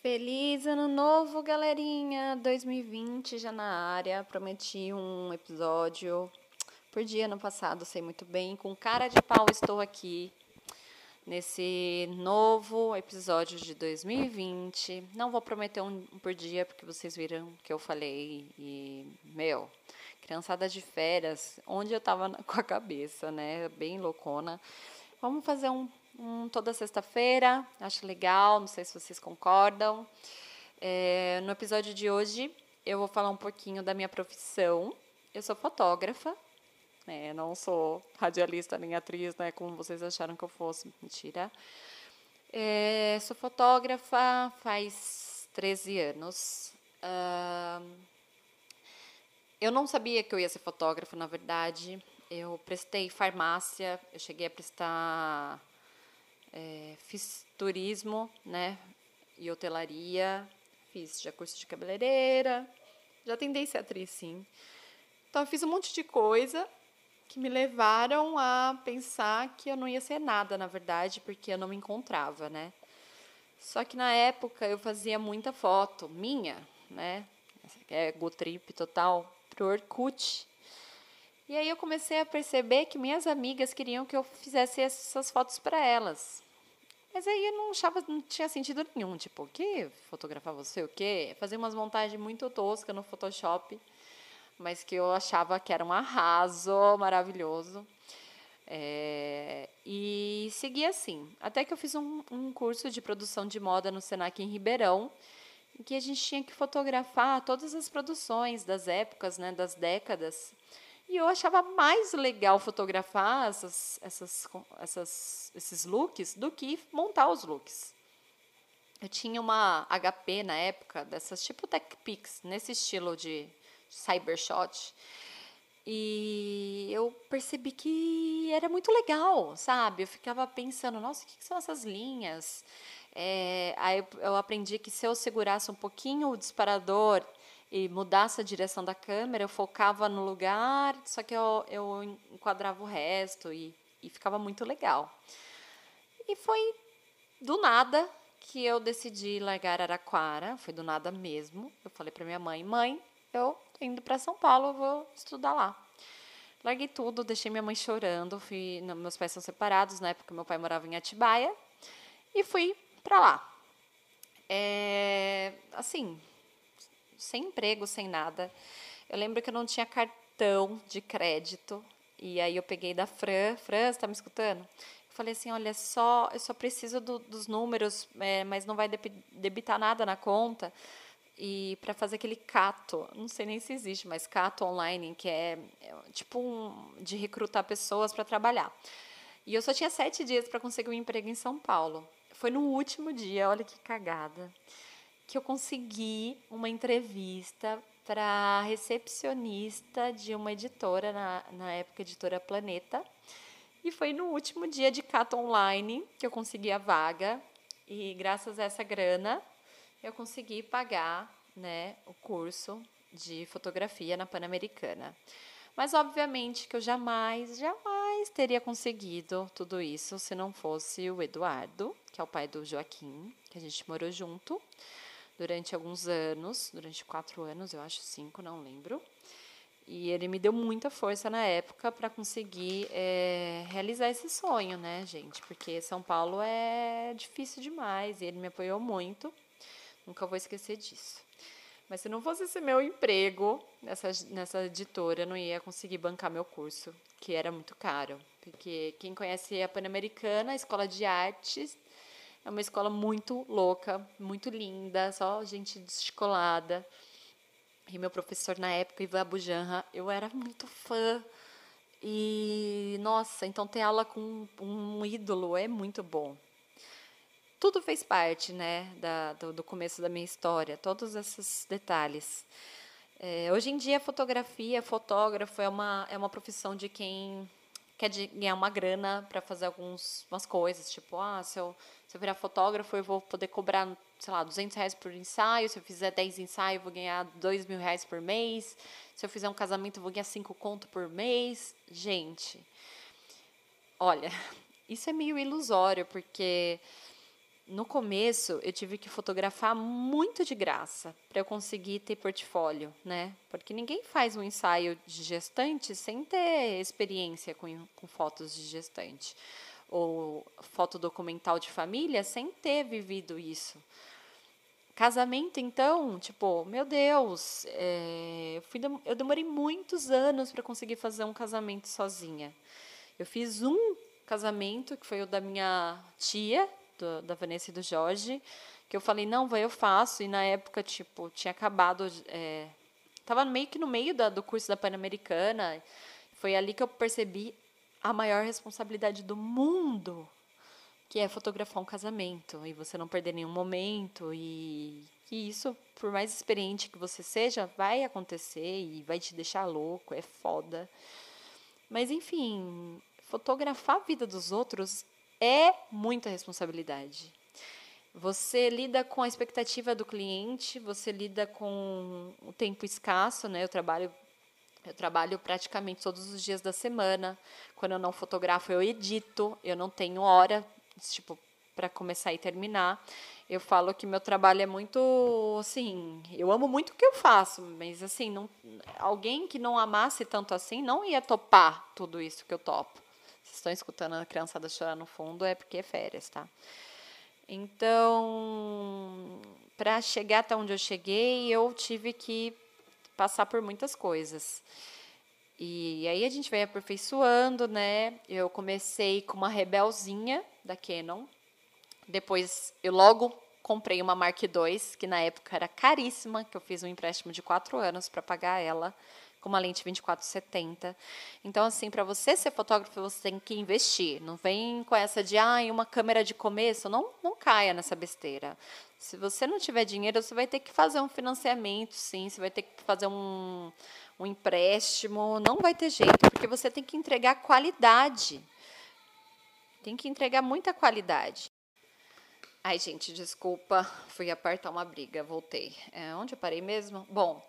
Feliz ano novo, galerinha! 2020 já na área. Prometi um episódio por dia no passado, sei muito bem. Com cara de pau estou aqui nesse novo episódio de 2020. Não vou prometer um por dia, porque vocês viram que eu falei e, meu, criançada de férias, onde eu tava com a cabeça, né? Bem loucona. Vamos fazer um um, toda sexta-feira, acho legal, não sei se vocês concordam. É, no episódio de hoje, eu vou falar um pouquinho da minha profissão. Eu sou fotógrafa, né, não sou radialista nem atriz, né, como vocês acharam que eu fosse. Mentira. É, sou fotógrafa faz 13 anos. Uh, eu não sabia que eu ia ser fotógrafa, na verdade. Eu prestei farmácia, eu cheguei a prestar é, fiz turismo, né? E hotelaria, fiz já curso de cabeleireira, já tentei ser atriz, sim. Então, eu fiz um monte de coisa que me levaram a pensar que eu não ia ser nada, na verdade, porque eu não me encontrava, né? Só que na época eu fazia muita foto minha, né? É go trip total pro Orkut. E aí eu comecei a perceber que minhas amigas queriam que eu fizesse essas fotos para elas. Mas aí eu não achava, não tinha sentido nenhum. Tipo, o quê? Fotografar você, o quê? Fazer umas montagens muito toscas no Photoshop, mas que eu achava que era um arraso maravilhoso. É, e segui assim. Até que eu fiz um, um curso de produção de moda no Senac em Ribeirão, em que a gente tinha que fotografar todas as produções das épocas, né, das décadas. E eu achava mais legal fotografar essas, essas, essas, esses looks do que montar os looks. Eu tinha uma HP na época, dessas tipo Tech Pix, nesse estilo de, cybershot. E eu percebi que era muito legal, sabe? Eu ficava pensando, nossa, o que são essas linhas? É, aí eu aprendi que se eu segurasse um pouquinho o disparador e mudasse a direção da câmera, eu focava no lugar, só que eu, eu enquadrava o resto e, e ficava muito legal. E foi do nada que eu decidi largar Araquara, foi do nada mesmo. Eu falei para minha mãe: mãe, eu indo para São Paulo, vou estudar lá. Larguei tudo, deixei minha mãe chorando. Fui, meus pais são separados, na época meu pai morava em Atibaia, e fui para lá. É, assim, sem emprego, sem nada. Eu lembro que eu não tinha cartão de crédito. E aí eu peguei da Fran. Fran, você está me escutando? Eu falei assim, olha, só, eu só preciso do, dos números, é, mas não vai debitar nada na conta. E para fazer aquele cato, não sei nem se existe, mas cato online, que é, é tipo um, de recrutar pessoas para trabalhar. E eu só tinha sete dias para conseguir um emprego em São Paulo. Foi no último dia, olha que cagada que eu consegui uma entrevista para recepcionista de uma editora, na, na época editora Planeta. E foi no último dia de Cato Online que eu consegui a vaga. E graças a essa grana, eu consegui pagar né, o curso de fotografia na Pan-Americana. Mas obviamente que eu jamais, jamais teria conseguido tudo isso se não fosse o Eduardo, que é o pai do Joaquim, que a gente morou junto durante alguns anos, durante quatro anos, eu acho cinco, não lembro. E ele me deu muita força na época para conseguir é, realizar esse sonho, né, gente? Porque São Paulo é difícil demais e ele me apoiou muito. Nunca vou esquecer disso. Mas se não fosse esse meu emprego nessa, nessa editora, eu não ia conseguir bancar meu curso, que era muito caro. Porque quem conhece a Pan-Americana, a Escola de Artes, é uma escola muito louca, muito linda, só gente descolada. E meu professor na época, Ivan Abujanra, eu era muito fã. E, nossa, então ter aula com um ídolo é muito bom. Tudo fez parte, né, da, do, do começo da minha história, todos esses detalhes. É, hoje em dia, fotografia, fotógrafo é uma, é uma profissão de quem quer ganhar uma grana para fazer algumas coisas, tipo, ah, se eu se eu virar fotógrafo, eu vou poder cobrar, sei lá, 200 reais por ensaio. Se eu fizer 10 ensaios, eu vou ganhar 2 mil reais por mês. Se eu fizer um casamento, eu vou ganhar 5 conto por mês. Gente, olha, isso é meio ilusório, porque no começo eu tive que fotografar muito de graça para eu conseguir ter portfólio, né? Porque ninguém faz um ensaio de gestante sem ter experiência com, com fotos de gestante ou foto documental de família sem ter vivido isso. Casamento, então, tipo, meu Deus, é, fui, eu demorei muitos anos para conseguir fazer um casamento sozinha. Eu fiz um casamento, que foi o da minha tia, do, da Vanessa e do Jorge, que eu falei, não, vai, eu faço. E na época, tipo, tinha acabado. É, tava meio que no meio da, do curso da Pan-Americana. Foi ali que eu percebi a maior responsabilidade do mundo, que é fotografar um casamento e você não perder nenhum momento e que isso, por mais experiente que você seja, vai acontecer e vai te deixar louco, é foda. Mas enfim, fotografar a vida dos outros é muita responsabilidade. Você lida com a expectativa do cliente, você lida com o tempo escasso, né? Eu trabalho eu trabalho praticamente todos os dias da semana. Quando eu não fotografo, eu edito, eu não tenho hora, tipo, para começar e terminar. Eu falo que meu trabalho é muito, assim, eu amo muito o que eu faço, mas assim, não, alguém que não amasse tanto assim não ia topar tudo isso que eu topo estão escutando a criançada chorar no fundo, é porque é férias, tá? Então, para chegar até onde eu cheguei, eu tive que passar por muitas coisas. E aí a gente vai aperfeiçoando, né? Eu comecei com uma Rebelzinha da Canon. Depois eu logo comprei uma Mark II, que na época era caríssima, que eu fiz um empréstimo de quatro anos para pagar ela com uma lente 2470. Então, assim, para você ser fotógrafo, você tem que investir. Não vem com essa de, ah, uma câmera de começo. Não, não caia nessa besteira. Se você não tiver dinheiro, você vai ter que fazer um financiamento, sim. Você vai ter que fazer um, um empréstimo. Não vai ter jeito, porque você tem que entregar qualidade. Tem que entregar muita qualidade. Ai, gente, desculpa, fui apartar uma briga, voltei. É, onde eu parei mesmo? Bom,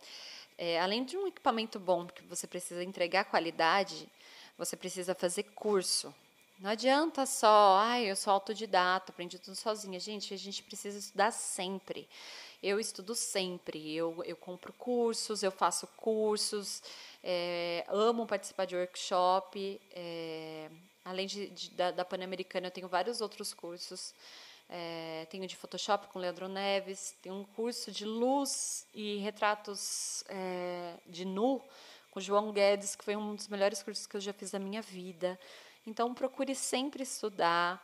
é, além de um equipamento bom, que você precisa entregar qualidade, você precisa fazer curso. Não adianta só, ai, eu sou autodidata, aprendi tudo sozinha. Gente, a gente precisa estudar sempre. Eu estudo sempre. Eu, eu compro cursos, eu faço cursos, é, amo participar de workshop. É, além de, de da, da Pan-Americana, eu tenho vários outros cursos. É, tenho de Photoshop com Leandro Neves, tenho um curso de luz e retratos é, de nu com João Guedes, que foi um dos melhores cursos que eu já fiz da minha vida. Então, procure sempre estudar.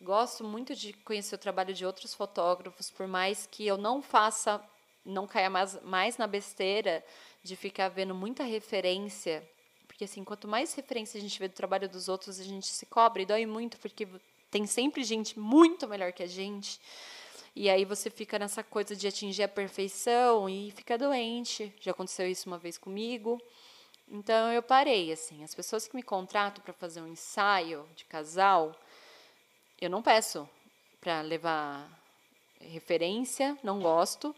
Gosto muito de conhecer o trabalho de outros fotógrafos, por mais que eu não faça, não caia mais, mais na besteira de ficar vendo muita referência. Porque, assim, quanto mais referência a gente vê do trabalho dos outros, a gente se cobre e dói muito, porque tem sempre gente muito melhor que a gente. E aí você fica nessa coisa de atingir a perfeição e fica doente. Já aconteceu isso uma vez comigo. Então eu parei assim. As pessoas que me contratam para fazer um ensaio de casal, eu não peço para levar referência, não gosto.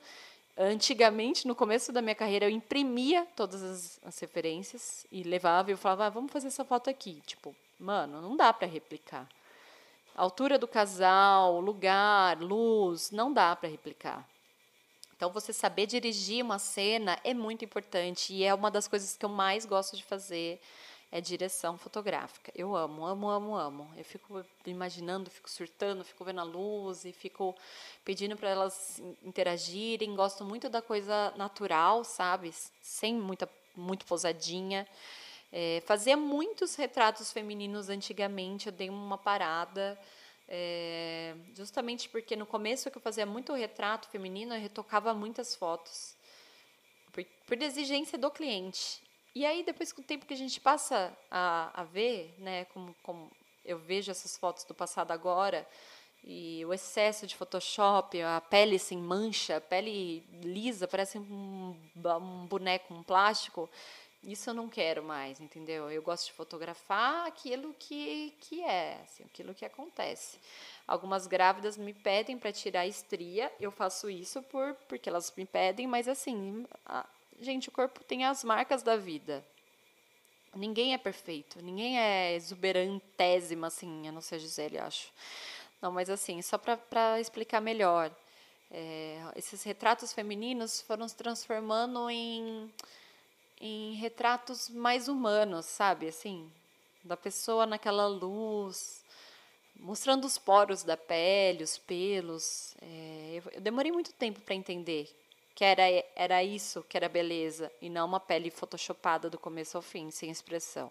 Antigamente, no começo da minha carreira, eu imprimia todas as, as referências e levava e eu falava, ah, vamos fazer essa foto aqui. Tipo, mano, não dá para replicar altura do casal, lugar, luz, não dá para replicar. Então, você saber dirigir uma cena é muito importante e é uma das coisas que eu mais gosto de fazer é direção fotográfica. Eu amo, amo, amo, amo. Eu fico imaginando, fico surtando, fico vendo a luz e fico pedindo para elas interagirem. Gosto muito da coisa natural, sabe? Sem muita muito posadinha. É, fazia muitos retratos femininos antigamente, eu dei uma parada. É, justamente porque no começo que eu fazia muito retrato feminino, eu retocava muitas fotos. Por, por exigência do cliente. E aí, depois com o tempo que a gente passa a, a ver, né, como, como eu vejo essas fotos do passado agora, e o excesso de Photoshop, a pele sem mancha, a pele lisa, parece um, um boneco, um plástico. Isso eu não quero mais, entendeu? Eu gosto de fotografar aquilo que, que é, assim, aquilo que acontece. Algumas grávidas me pedem para tirar a estria, eu faço isso por porque elas me pedem, mas assim, a, gente, o corpo tem as marcas da vida. Ninguém é perfeito, ninguém é exuberantésima, assim, a não ser Gisele, acho. Não, mas assim, só para explicar melhor. É, esses retratos femininos foram se transformando em, em retratos mais humanos, sabe? Assim, da pessoa naquela luz, mostrando os poros da pele, os pelos. É, eu, demorei muito tempo para entender que era, era isso que era beleza e não uma pele photoshopada do começo ao fim, sem expressão.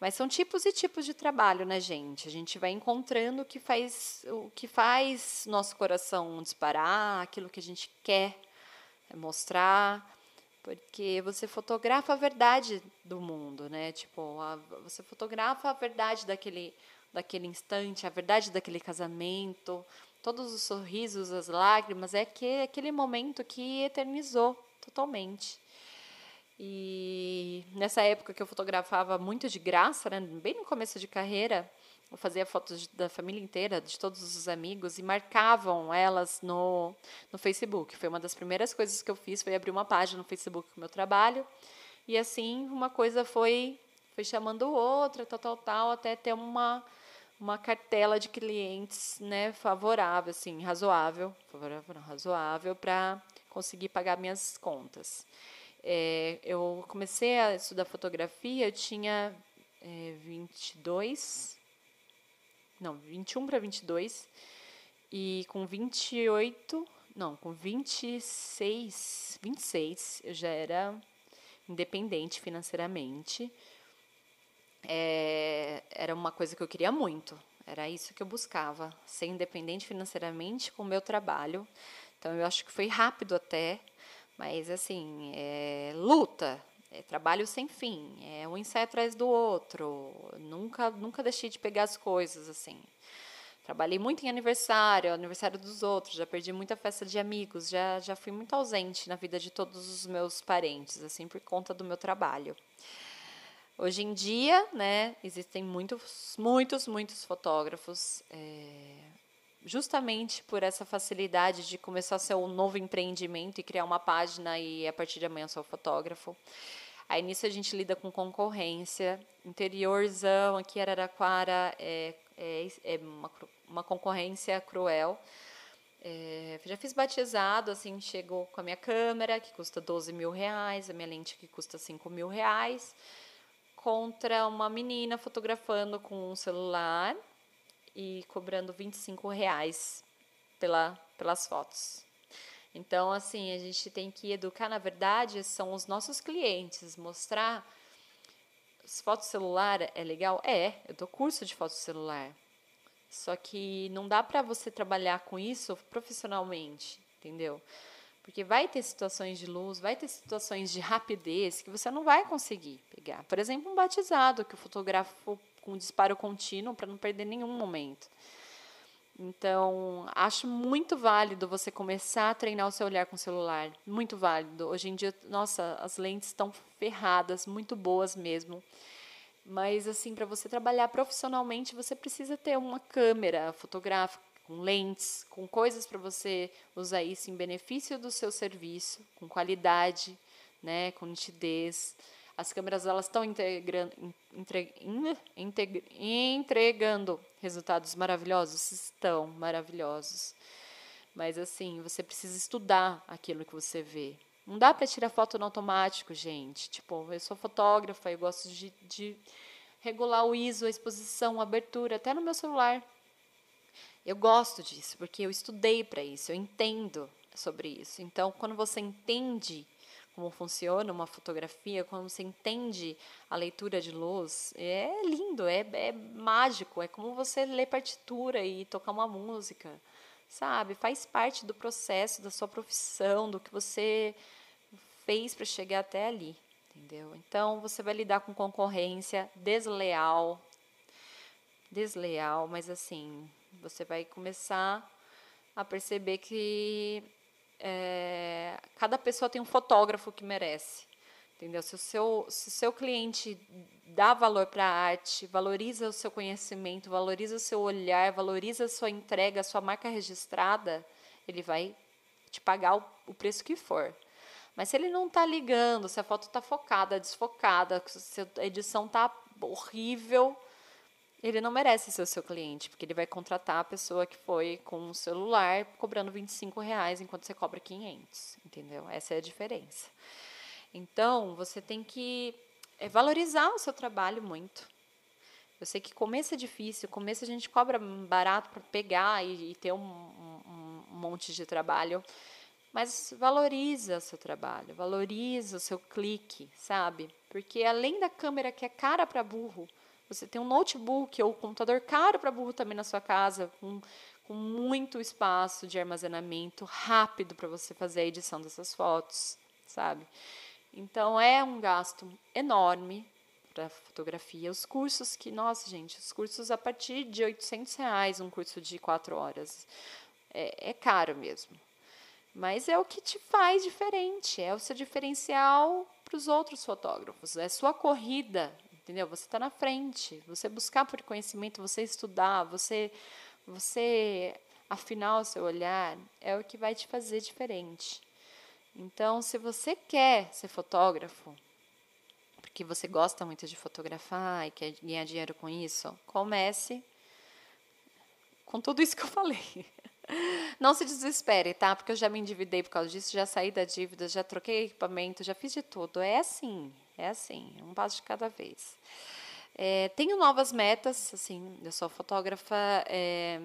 Mas são tipos e tipos de trabalho, né, gente? A gente vai encontrando o que faz o que faz nosso coração disparar, aquilo que a gente quer mostrar, porque você fotografa a verdade do mundo, né? Tipo, a, você fotografa a verdade daquele daquele instante, a verdade daquele casamento, todos os sorrisos, as lágrimas, é que, aquele momento que eternizou totalmente. E nessa época que eu fotografava muito de graça, né, bem no começo de carreira, eu fazia fotos da família inteira, de todos os amigos, e marcavam elas no, no Facebook. Foi uma das primeiras coisas que eu fiz, foi abrir uma página no Facebook com o meu trabalho. E assim, uma coisa foi, foi chamando outra, tal, tal, tal, até ter uma, uma cartela de clientes né, favorável, assim, razoável, favorável, não, razoável para conseguir pagar minhas contas. É, eu comecei a estudar fotografia, eu tinha é, 22, não, 21 para 22, e com 28, não, com 26, 26, eu já era independente financeiramente. É, era uma coisa que eu queria muito, era isso que eu buscava, ser independente financeiramente com o meu trabalho. Então eu acho que foi rápido até, mas, assim, é luta, é trabalho sem fim, é um ensaio atrás do outro. Nunca, nunca deixei de pegar as coisas, assim. Trabalhei muito em aniversário, aniversário dos outros, já perdi muita festa de amigos, já, já fui muito ausente na vida de todos os meus parentes, assim, por conta do meu trabalho. Hoje em dia, né, existem muitos, muitos, muitos fotógrafos. É, justamente por essa facilidade de começar um novo empreendimento e criar uma página e a partir de amanhã sou fotógrafo. Aí nisso a gente lida com concorrência. Interiorzão, aqui Araraquara, é, é, é uma, uma concorrência cruel. É, já fiz batizado, assim, chegou com a minha câmera, que custa 12 mil reais, a minha lente que custa 5 mil reais, contra uma menina fotografando com um celular e cobrando 25 reais pela, pelas fotos. Então, assim, a gente tem que educar, na verdade, são os nossos clientes, mostrar. As fotos celular é legal? É, eu dou curso de foto celular. Só que não dá para você trabalhar com isso profissionalmente, entendeu? Porque vai ter situações de luz, vai ter situações de rapidez que você não vai conseguir pegar. Por exemplo, um batizado que o fotógrafo com disparo contínuo para não perder nenhum momento. Então, acho muito válido você começar a treinar o seu olhar com o celular. Muito válido. Hoje em dia, nossa, as lentes estão ferradas, muito boas mesmo. Mas, assim, para você trabalhar profissionalmente, você precisa ter uma câmera fotográfica com lentes, com coisas para você usar isso em benefício do seu serviço, com qualidade, né, com nitidez. As câmeras elas estão integrando, integra, entregando resultados maravilhosos, estão maravilhosos. Mas assim, você precisa estudar aquilo que você vê. Não dá para tirar foto no automático, gente. Tipo, eu sou fotógrafa, eu gosto de, de regular o ISO, a exposição, a abertura, até no meu celular. Eu gosto disso, porque eu estudei para isso, eu entendo sobre isso. Então, quando você entende como funciona uma fotografia, quando você entende a leitura de luz, é lindo, é, é mágico, é como você ler partitura e tocar uma música, sabe? Faz parte do processo da sua profissão, do que você fez para chegar até ali, entendeu? Então você vai lidar com concorrência desleal, desleal, mas assim, você vai começar a perceber que é, cada pessoa tem um fotógrafo que merece. Entendeu? Se o seu, se o seu cliente dá valor para a arte, valoriza o seu conhecimento, valoriza o seu olhar, valoriza a sua entrega, a sua marca registrada, ele vai te pagar o, o preço que for. Mas se ele não está ligando, se a foto está focada, desfocada, se a edição está horrível, ele não merece ser o seu cliente, porque ele vai contratar a pessoa que foi com o celular cobrando 25 reais enquanto você cobra 500, entendeu? Essa é a diferença. Então, você tem que é, valorizar o seu trabalho muito. Eu sei que começo é difícil, começo a gente cobra barato para pegar e, e ter um, um, um monte de trabalho, mas valoriza o seu trabalho, valoriza o seu clique, sabe? Porque além da câmera que é cara para burro, você tem um notebook ou um computador caro para burro também na sua casa, com, com muito espaço de armazenamento rápido para você fazer a edição dessas fotos, sabe? Então é um gasto enorme para fotografia. Os cursos que, nossa gente, os cursos a partir de 800 reais, um curso de quatro horas. É, é caro mesmo. Mas é o que te faz diferente, é o seu diferencial para os outros fotógrafos, é sua corrida entendeu? Você está na frente, você buscar por conhecimento, você estudar, você, você afinar o seu olhar, é o que vai te fazer diferente. Então, se você quer ser fotógrafo, porque você gosta muito de fotografar e quer ganhar dinheiro com isso, comece com tudo isso que eu falei. Não se desespere, tá? Porque eu já me endividei por causa disso, já saí da dívida, já troquei equipamento, já fiz de tudo. É assim, é assim, um passo de cada vez. É, tenho novas metas, assim, eu sou fotógrafa é,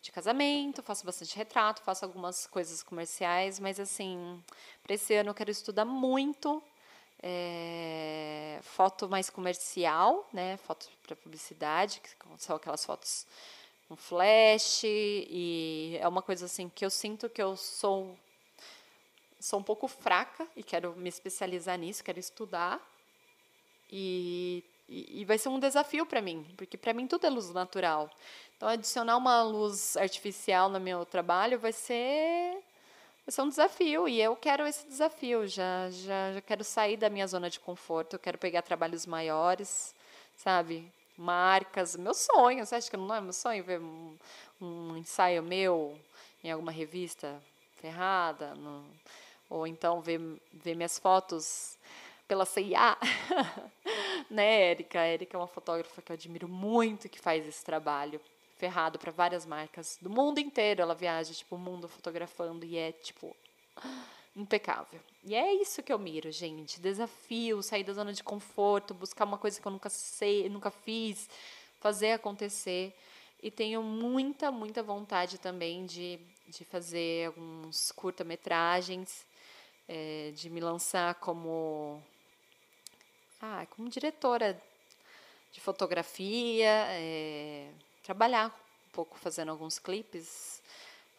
de casamento, faço bastante retrato, faço algumas coisas comerciais, mas assim, para esse ano eu quero estudar muito é, foto mais comercial, né? Foto para publicidade, que são aquelas fotos com flash e é uma coisa assim que eu sinto que eu sou sou um pouco fraca e quero me especializar nisso, quero estudar. E, e, e vai ser um desafio para mim, porque para mim tudo é luz natural. Então, adicionar uma luz artificial no meu trabalho vai ser, vai ser um desafio. E eu quero esse desafio. Já, já, já quero sair da minha zona de conforto, eu quero pegar trabalhos maiores, sabe? Marcas, meu sonho. Você acha que não é meu sonho ver um, um ensaio meu em alguma revista ferrada? No, ou então ver, ver minhas fotos pela CIA, né, Érica? A Érica é uma fotógrafa que eu admiro muito que faz esse trabalho ferrado para várias marcas do mundo inteiro. Ela viaja, tipo, o mundo fotografando e é, tipo, impecável. E é isso que eu miro, gente. Desafio, sair da zona de conforto, buscar uma coisa que eu nunca sei, nunca fiz, fazer acontecer. E tenho muita, muita vontade também de, de fazer alguns curta-metragens é, de me lançar como, ah, como diretora de fotografia, é, trabalhar um pouco fazendo alguns clipes,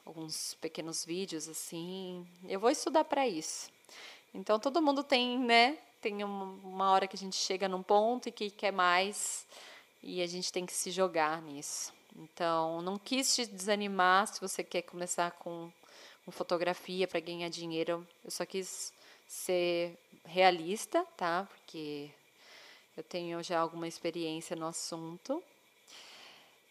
alguns pequenos vídeos assim. Eu vou estudar para isso. Então todo mundo tem, né? Tem uma hora que a gente chega num ponto e que quer mais e a gente tem que se jogar nisso. Então, não quis te desanimar se você quer começar com com fotografia para ganhar dinheiro. Eu só quis ser realista, tá? Porque eu tenho já alguma experiência no assunto.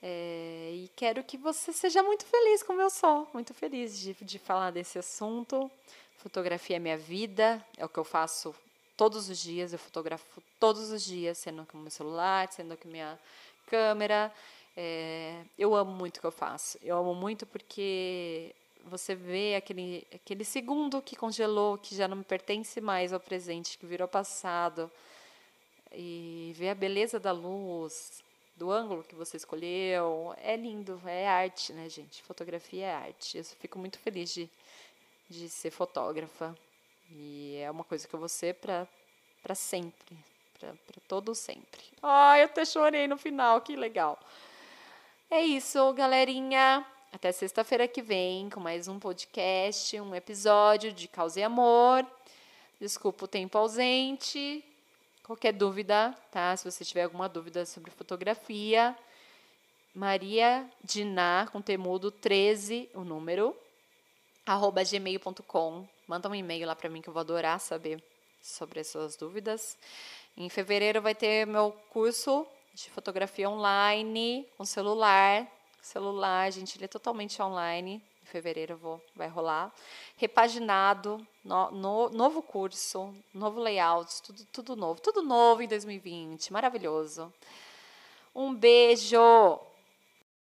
É, e quero que você seja muito feliz como eu sou, muito feliz de, de falar desse assunto. Fotografia é minha vida, é o que eu faço todos os dias, eu fotografo todos os dias, sendo com meu celular, sendo com minha câmera. É, eu amo muito o que eu faço. Eu amo muito porque você vê aquele, aquele segundo que congelou, que já não pertence mais ao presente, que virou passado, e ver a beleza da luz, do ângulo que você escolheu, é lindo, é arte, né, gente? Fotografia é arte. Eu fico muito feliz de, de ser fotógrafa. E é uma coisa que eu vou ser para sempre, para todo sempre. Ai, eu até chorei no final, que legal. É isso, galerinha. Até sexta-feira que vem com mais um podcast, um episódio de Causa e Amor. Desculpa o tempo ausente. Qualquer dúvida, tá? Se você tiver alguma dúvida sobre fotografia, Maria Diná, com temudo 13, o número, arroba gmail.com. Manda um e-mail lá para mim que eu vou adorar saber sobre as suas dúvidas. Em fevereiro vai ter meu curso de fotografia online com celular celular, gente, ele é totalmente online. Em fevereiro vou, vai rolar. Repaginado, no, no, novo curso, novo layout, tudo, tudo novo. Tudo novo em 2020, maravilhoso. Um beijo!